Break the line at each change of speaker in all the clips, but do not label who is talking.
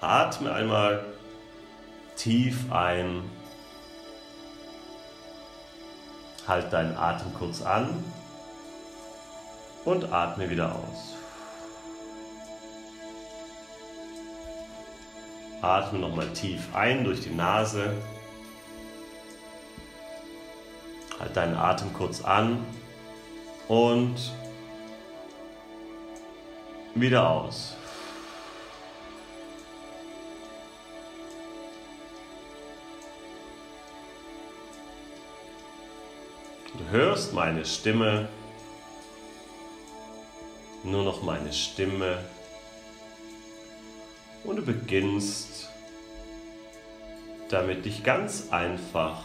Atme einmal tief ein. Halt deinen Atem kurz an und atme wieder aus. Atme nochmal tief ein durch die Nase. Halt deinen Atem kurz an und wieder aus. Hörst meine Stimme, nur noch meine Stimme und du beginnst damit dich ganz einfach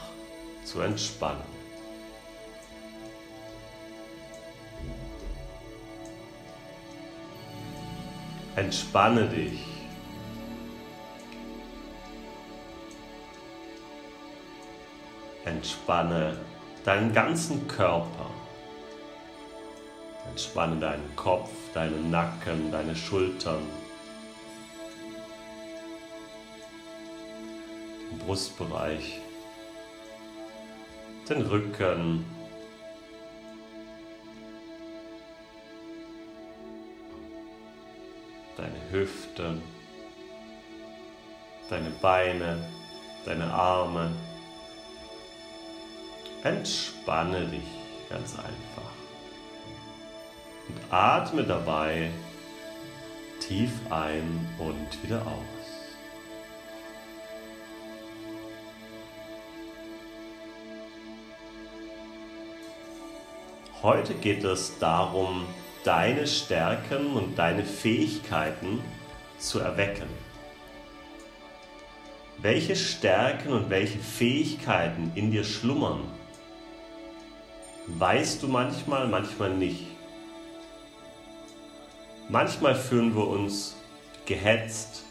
zu entspannen. Entspanne dich. Entspanne deinen ganzen Körper. Entspanne deinen Kopf, deinen Nacken, deine Schultern, den Brustbereich, den Rücken, deine Hüfte, deine Beine, deine Arme. Entspanne dich ganz einfach. Und atme dabei tief ein und wieder aus. Heute geht es darum, deine Stärken und deine Fähigkeiten zu erwecken. Welche Stärken und welche Fähigkeiten in dir schlummern, weißt du manchmal, manchmal nicht. Manchmal fühlen wir uns gehetzt,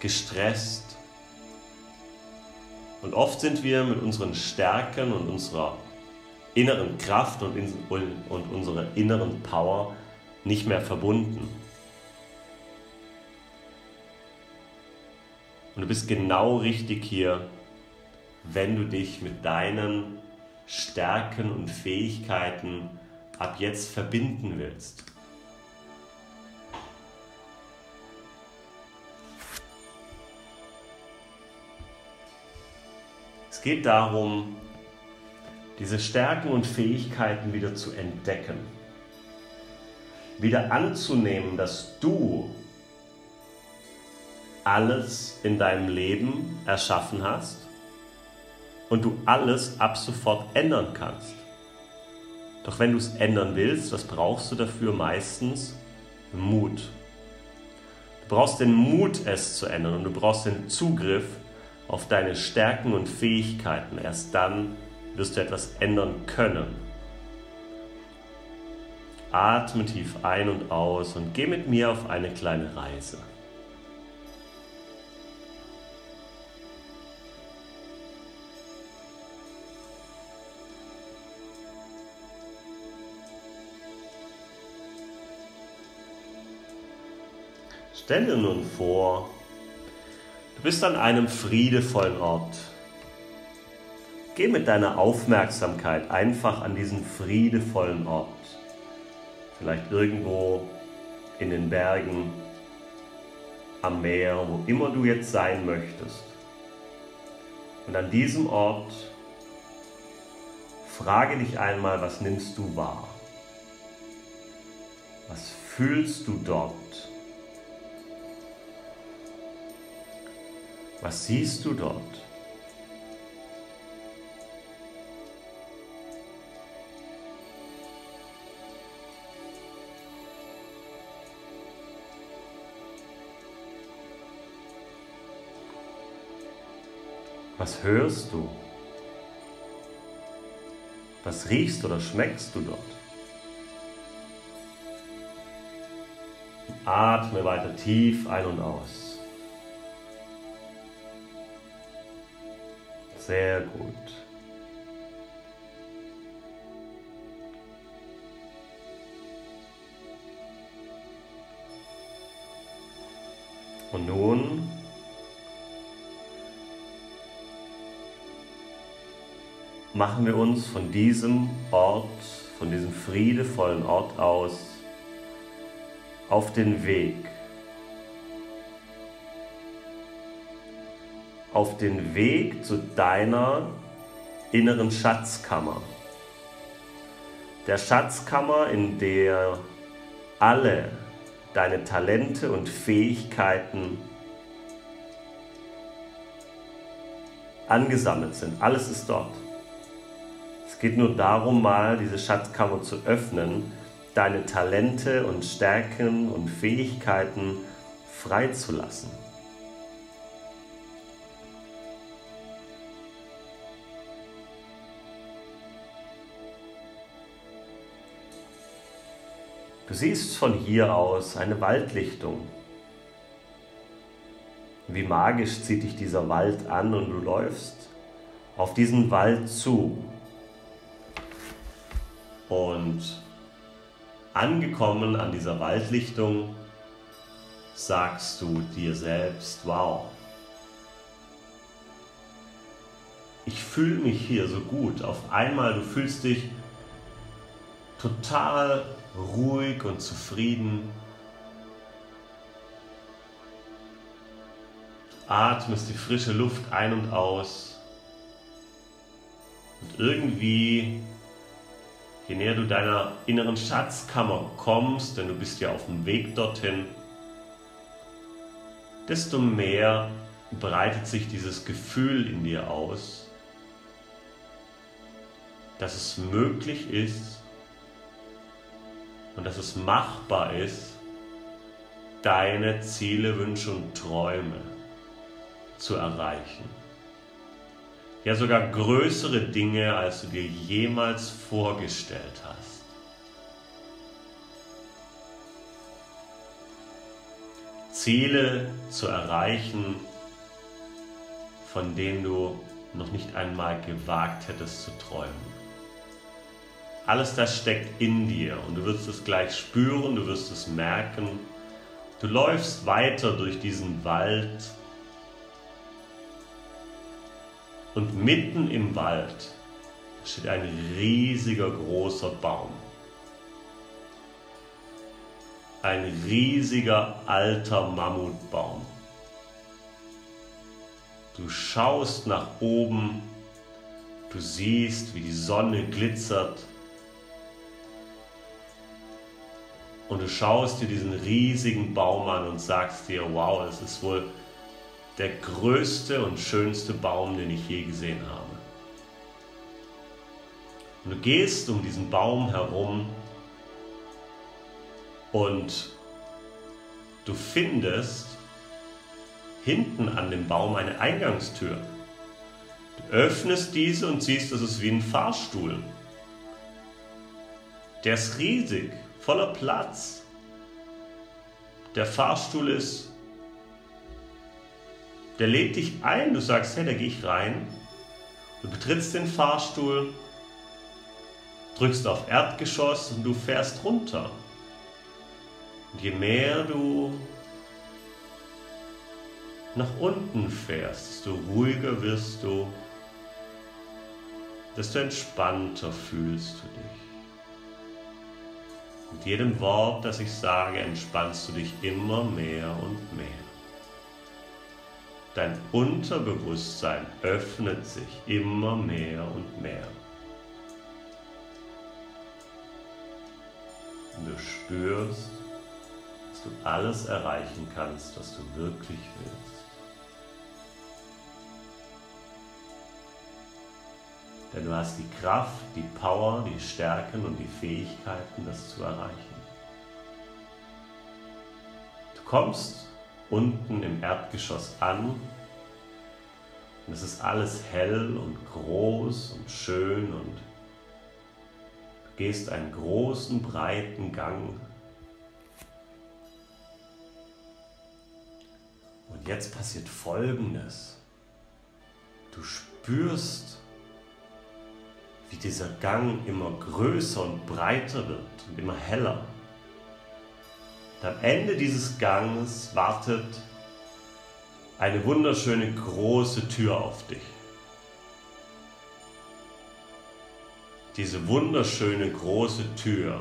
gestresst und oft sind wir mit unseren Stärken und unserer inneren Kraft und, in, und unserer inneren Power nicht mehr verbunden. Und du bist genau richtig hier, wenn du dich mit deinen Stärken und Fähigkeiten ab jetzt verbinden willst. Es geht darum, diese Stärken und Fähigkeiten wieder zu entdecken. Wieder anzunehmen, dass du alles in deinem Leben erschaffen hast und du alles ab sofort ändern kannst. Doch wenn du es ändern willst, was brauchst du dafür meistens? Mut. Du brauchst den Mut, es zu ändern und du brauchst den Zugriff auf deine Stärken und Fähigkeiten. Erst dann wirst du etwas ändern können. Atme tief ein und aus und geh mit mir auf eine kleine Reise. Stell dir nun vor, du bist an einem friedevollen Ort. Geh mit deiner Aufmerksamkeit einfach an diesen friedevollen Ort. Vielleicht irgendwo in den Bergen, am Meer, wo immer du jetzt sein möchtest. Und an diesem Ort frage dich einmal, was nimmst du wahr? Was fühlst du dort? Was siehst du dort? Was hörst du? Was riechst oder schmeckst du dort? Atme weiter tief ein und aus. Sehr gut. Und nun machen wir uns von diesem Ort, von diesem friedevollen Ort aus auf den Weg. Auf den Weg zu deiner inneren Schatzkammer. Der Schatzkammer, in der alle deine Talente und Fähigkeiten angesammelt sind. Alles ist dort. Es geht nur darum, mal diese Schatzkammer zu öffnen, deine Talente und Stärken und Fähigkeiten freizulassen. Du siehst von hier aus eine Waldlichtung. Wie magisch zieht dich dieser Wald an und du läufst auf diesen Wald zu. Und angekommen an dieser Waldlichtung sagst du dir selbst, wow, ich fühle mich hier so gut. Auf einmal, du fühlst dich total ruhig und zufrieden. Atmest die frische Luft ein und aus. Und irgendwie, je näher du deiner inneren Schatzkammer kommst, denn du bist ja auf dem Weg dorthin, desto mehr breitet sich dieses Gefühl in dir aus, dass es möglich ist, und dass es machbar ist, deine Ziele, Wünsche und Träume zu erreichen. Ja, sogar größere Dinge, als du dir jemals vorgestellt hast. Ziele zu erreichen, von denen du noch nicht einmal gewagt hättest zu träumen. Alles das steckt in dir und du wirst es gleich spüren, du wirst es merken. Du läufst weiter durch diesen Wald und mitten im Wald steht ein riesiger großer Baum. Ein riesiger alter Mammutbaum. Du schaust nach oben, du siehst, wie die Sonne glitzert und du schaust dir diesen riesigen Baum an und sagst dir, wow, das ist wohl der größte und schönste Baum, den ich je gesehen habe. Und du gehst um diesen Baum herum und du findest hinten an dem Baum eine Eingangstür. Du öffnest diese und siehst, das ist wie ein Fahrstuhl. Der ist riesig voller Platz. Der Fahrstuhl ist, der lädt dich ein. Du sagst, hey, da gehe ich rein. Du betrittst den Fahrstuhl, drückst auf Erdgeschoss und du fährst runter. Und je mehr du nach unten fährst, desto ruhiger wirst du, desto entspannter fühlst du dich. Mit jedem Wort, das ich sage, entspannst du dich immer mehr und mehr. Dein Unterbewusstsein öffnet sich immer mehr und mehr. Und du spürst, dass du alles erreichen kannst, was du wirklich willst. Denn du hast die Kraft, die Power, die Stärken und die Fähigkeiten, das zu erreichen. Du kommst unten im Erdgeschoss an und es ist alles hell und groß und schön und du gehst einen großen, breiten Gang. Und jetzt passiert Folgendes. Du spürst wie dieser Gang immer größer und breiter wird und immer heller. Und am Ende dieses Ganges wartet eine wunderschöne große Tür auf dich. Diese wunderschöne große Tür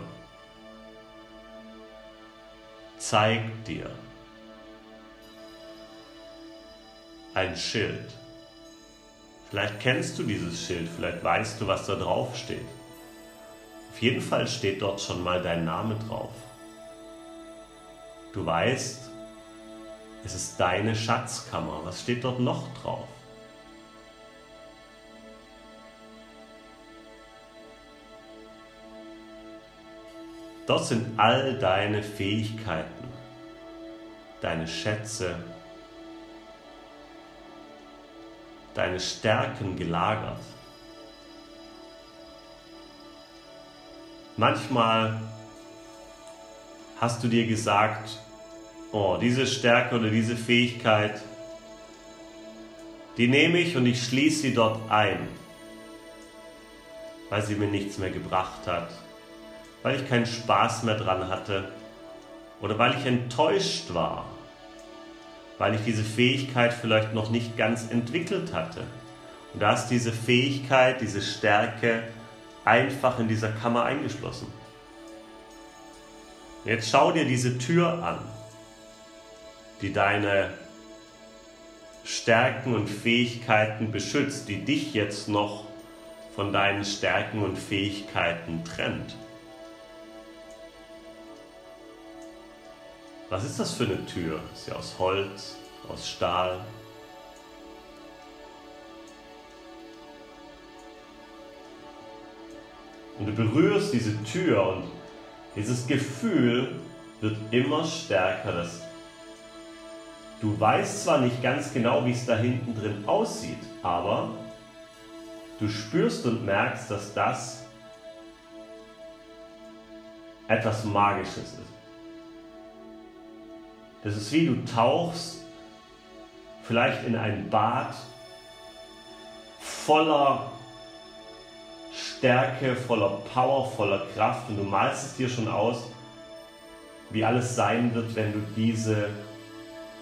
zeigt dir ein Schild. Vielleicht kennst du dieses Schild, vielleicht weißt du, was da drauf steht. Auf jeden Fall steht dort schon mal dein Name drauf. Du weißt, es ist deine Schatzkammer. Was steht dort noch drauf? Dort sind all deine Fähigkeiten, deine Schätze, deine Stärken gelagert. Manchmal hast du dir gesagt, oh, diese Stärke oder diese Fähigkeit, die nehme ich und ich schließe sie dort ein, weil sie mir nichts mehr gebracht hat, weil ich keinen Spaß mehr dran hatte oder weil ich enttäuscht war, weil ich diese Fähigkeit vielleicht noch nicht ganz entwickelt hatte. Und da ist diese Fähigkeit, diese Stärke einfach in dieser Kammer eingeschlossen. Jetzt schau dir diese Tür an die deine Stärken und Fähigkeiten beschützt, die dich jetzt noch von deinen Stärken und Fähigkeiten trennt. Was ist das für eine Tür? Ist sie aus Holz, aus Stahl? Und du berührst diese Tür und dieses Gefühl wird immer stärker, dass Du weißt zwar nicht ganz genau, wie es da hinten drin aussieht, aber du spürst und merkst, dass das etwas Magisches ist. Das ist wie du tauchst vielleicht in ein Bad voller Stärke, voller Power, voller Kraft und du malst es dir schon aus, wie alles sein wird, wenn du diese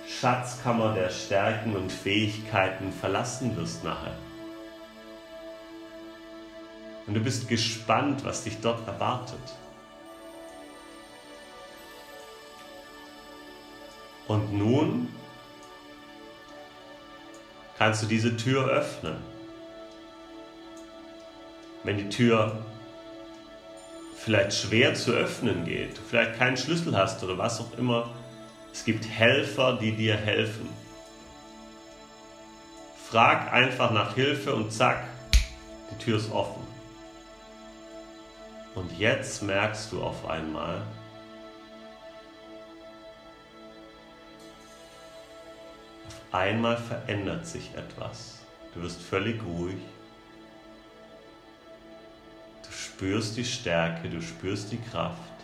Schatzkammer der Stärken und Fähigkeiten verlassen wirst nachher. Und du bist gespannt, was dich dort erwartet. Und nun kannst du diese Tür öffnen. Wenn die Tür vielleicht schwer zu öffnen geht, du vielleicht keinen Schlüssel hast oder was auch immer, es gibt Helfer, die dir helfen. Frag einfach nach Hilfe und zack, die Tür ist offen. Und jetzt merkst du auf einmal, einmal verändert sich etwas. Du wirst völlig ruhig. Du spürst die Stärke, du spürst die Kraft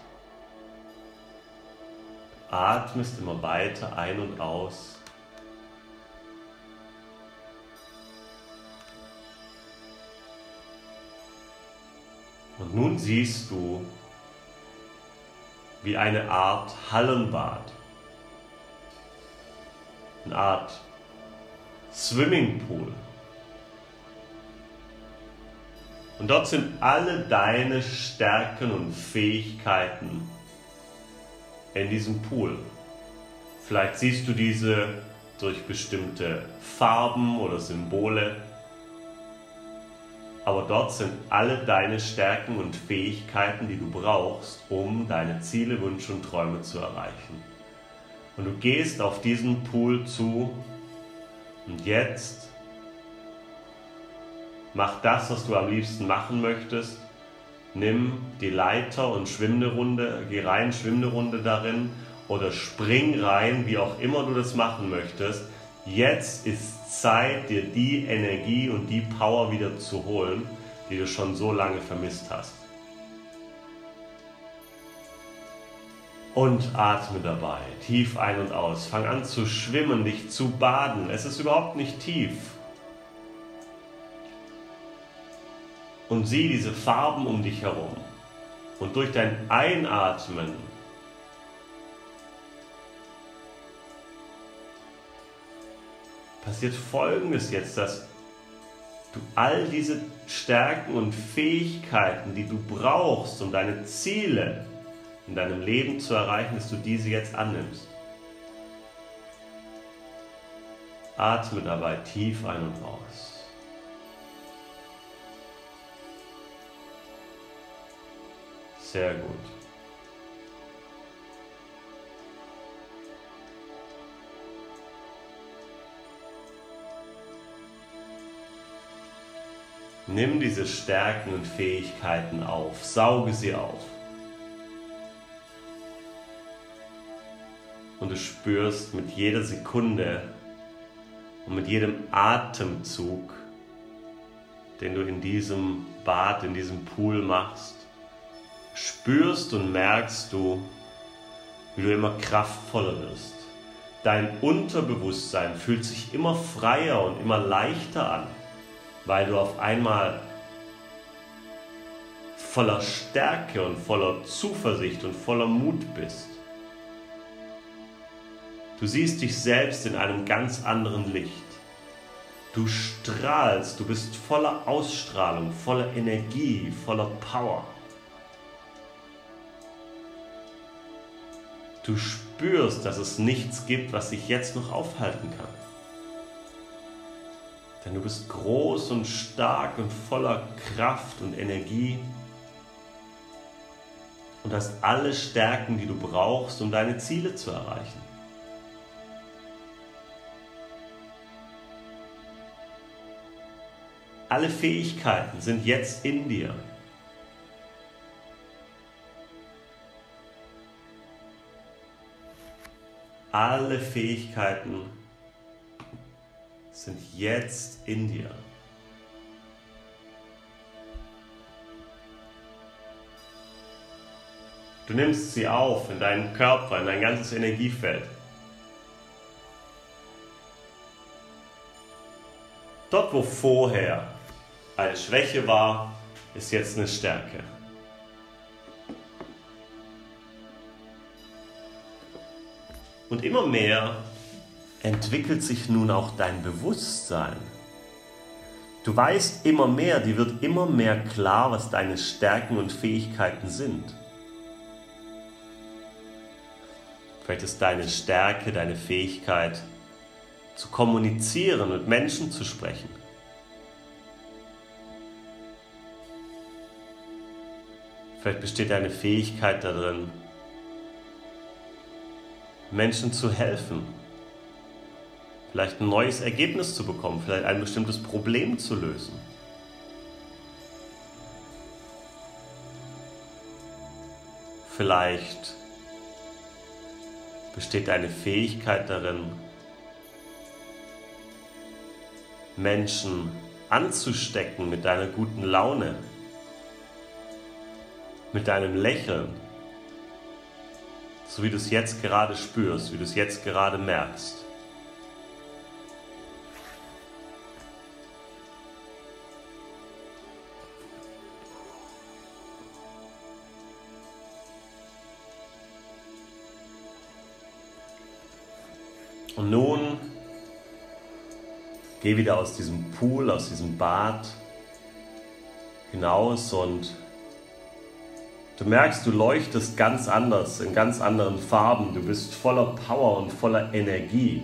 atmest immer weiter ein und aus. Und nun siehst du wie eine Art Hallenbad, Art Swimmingpool. Und dort sind alle deine Stärken und Fähigkeiten in diesem Pool. Vielleicht siehst du diese durch bestimmte Farben oder Symbole. Aber dort sind alle deine Stärken und Fähigkeiten, die du brauchst, um deine Ziele, Wünsche und Träume zu erreichen. Und du gehst auf diesen Pool zu und jetzt mach das, was du am liebsten machen möchtest nimm die Leiter und schwimm eine Runde, geh rein, schwimm eine Runde darin oder spring rein, wie auch immer du das machen möchtest. Jetzt ist Zeit, dir die Energie und die Power wieder zu holen, die du schon so lange vermisst hast. Und atme dabei tief ein und aus. Fang an zu schwimmen, dich zu baden. Es ist überhaupt nicht tief. und sieh diese Farben um dich herum. Und durch dein Einatmen passiert Folgendes jetzt, dass du all diese Stärken und Fähigkeiten, die du brauchst, um deine Ziele in deinem Leben zu erreichen, dass du diese jetzt annimmst. Atme dabei tief ein und aus. Sehr gut. Nimm diese Stärken und Fähigkeiten auf, sauge sie auf. Und du spürst mit jeder Sekunde und mit jedem Atemzug, den du in diesem Bad, in diesem Pool machst, spürst und merkst du, wie du immer kraftvoller wirst. Dein Unterbewusstsein fühlt sich immer freier und immer leichter an weil du auf einmal voller Stärke und voller Zuversicht und voller Mut bist. Du siehst dich selbst in einem ganz anderen Licht. Du strahlst, du bist voller Ausstrahlung, voller Energie, voller Power. Du spürst, dass es nichts gibt, was dich jetzt noch aufhalten kann. Denn du bist groß und stark und voller Kraft und Energie und hast alle Stärken, die du brauchst, um deine Ziele zu erreichen. Alle Fähigkeiten sind jetzt in dir. Alle Fähigkeiten sind jetzt in dir. Du nimmst sie auf in deinen Körper, in dein ganzes Energiefeld. Dort, wo vorher eine Schwäche war, ist jetzt eine Stärke. Und immer mehr entwickelt sich nun auch dein Bewusstsein. Du weißt immer mehr, dir wird immer mehr klar, was deine Stärken und Fähigkeiten sind. Vielleicht ist deine Stärke, deine Fähigkeit, zu kommunizieren und Menschen zu sprechen. Vielleicht besteht deine Fähigkeit darin, Menschen zu helfen vielleicht ein neues Ergebnis zu bekommen, vielleicht ein bestimmtes Problem zu lösen. Vielleicht besteht eine Fähigkeit darin, Menschen anzustecken mit deiner guten Laune, mit deinem Lächeln, so wie du es jetzt gerade spürst, wie du es jetzt gerade merkst. Und nun geh wieder aus diesem Pool, aus diesem Bad hinaus und du merkst, du leuchtest ganz anders, in ganz anderen Farben. Du bist voller Power und voller Energie.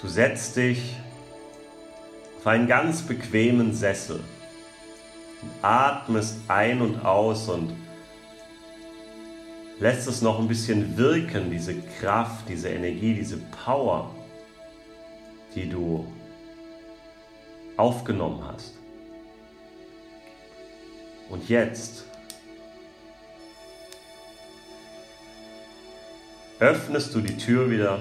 Du setzt dich auf einen ganz bequemen Sessel und atmest ein und aus und lässt es noch ein bisschen wirken, diese Kraft, diese Energie, diese Power, die du aufgenommen hast. Und jetzt öffnest du die Tür wieder.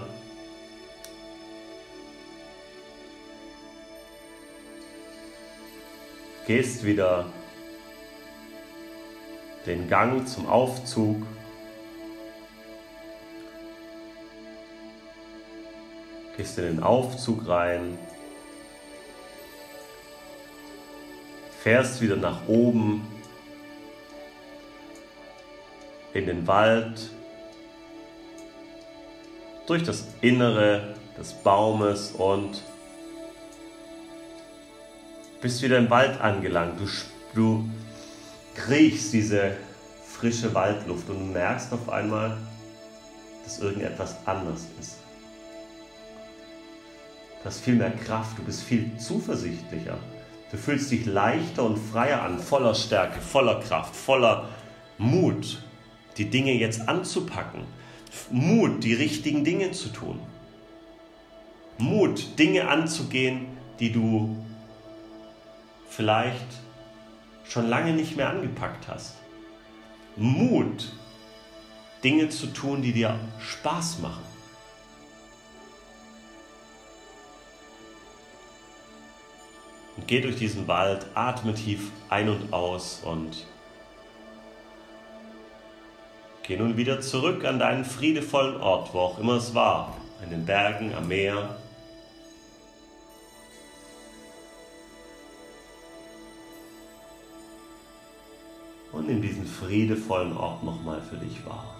Gehst wieder den Gang zum Aufzug gehst in den Aufzug rein, fährst wieder nach oben in den Wald, durch das Innere des Baumes und bist wieder im Wald angelangt. Du, du riechst diese frische Waldluft und merkst auf einmal, dass irgendetwas anders ist. Du hast viel mehr Kraft, du bist viel zuversichtlicher. Du fühlst dich leichter und freier an, voller Stärke, voller Kraft, voller Mut, die Dinge jetzt anzupacken. Mut, die richtigen Dinge zu tun. Mut, Dinge anzugehen, die du vielleicht schon lange nicht mehr angepackt hast. Mut, Dinge zu tun, die dir Spaß machen. Und geh durch diesen Wald, atme tief ein und aus und geh nun wieder zurück an deinen friedevollen Ort, wo auch immer es war, in den Bergen, am Meer, und in diesen friedevollen Ort nochmal für dich wahr.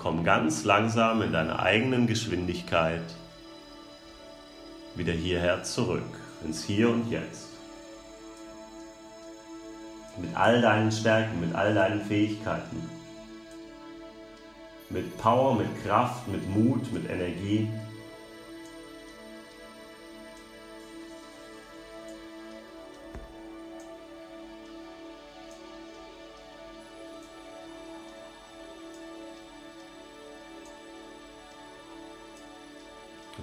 Komm ganz langsam in deiner eigenen Geschwindigkeit wieder hierher zurück, ins Hier und Jetzt. Mit all deinen Stärken, mit all deinen Fähigkeiten. Mit Power, mit Kraft, mit Mut, mit Energie.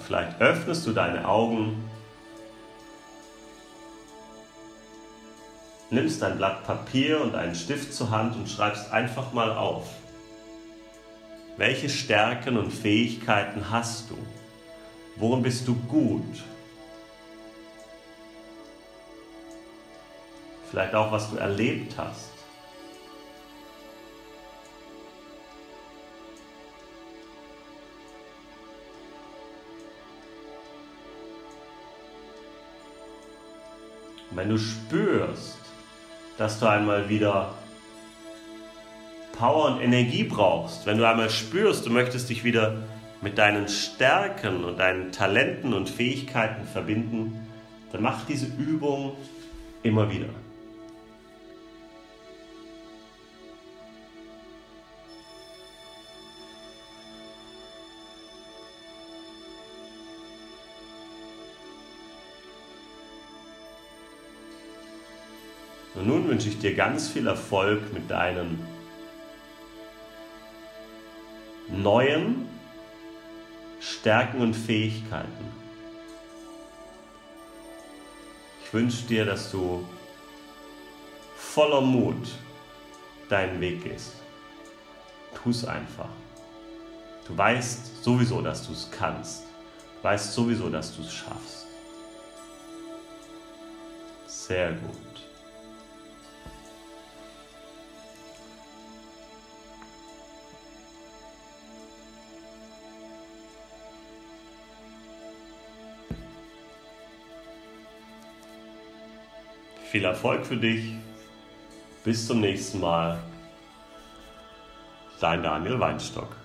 Vielleicht öffnest du deine Augen, nimmst ein Blatt Papier und einen Stift zur Hand und schreibst einfach mal auf. Welche Stärken und Fähigkeiten hast du? Worin bist du gut? Vielleicht auch, was du erlebt hast. Wenn du spürst, dass du einmal wieder Power und Energie brauchst, wenn du einmal spürst, du möchtest dich wieder mit deinen Stärken und deinen Talenten und Fähigkeiten verbinden, dann mach diese Übung immer wieder. Und nun wünsche ich dir ganz viel Erfolg mit deinen neuen Stärken und Fähigkeiten. Ich wünsche dir, dass du voller Mut deinen Weg gehst. Tu es einfach. Du weißt sowieso, dass du es kannst. Du weißt sowieso, dass du es schaffst. Sehr gut. Viel Erfolg für dich. Bis zum nächsten Mal. Dein Daniel Weinstock.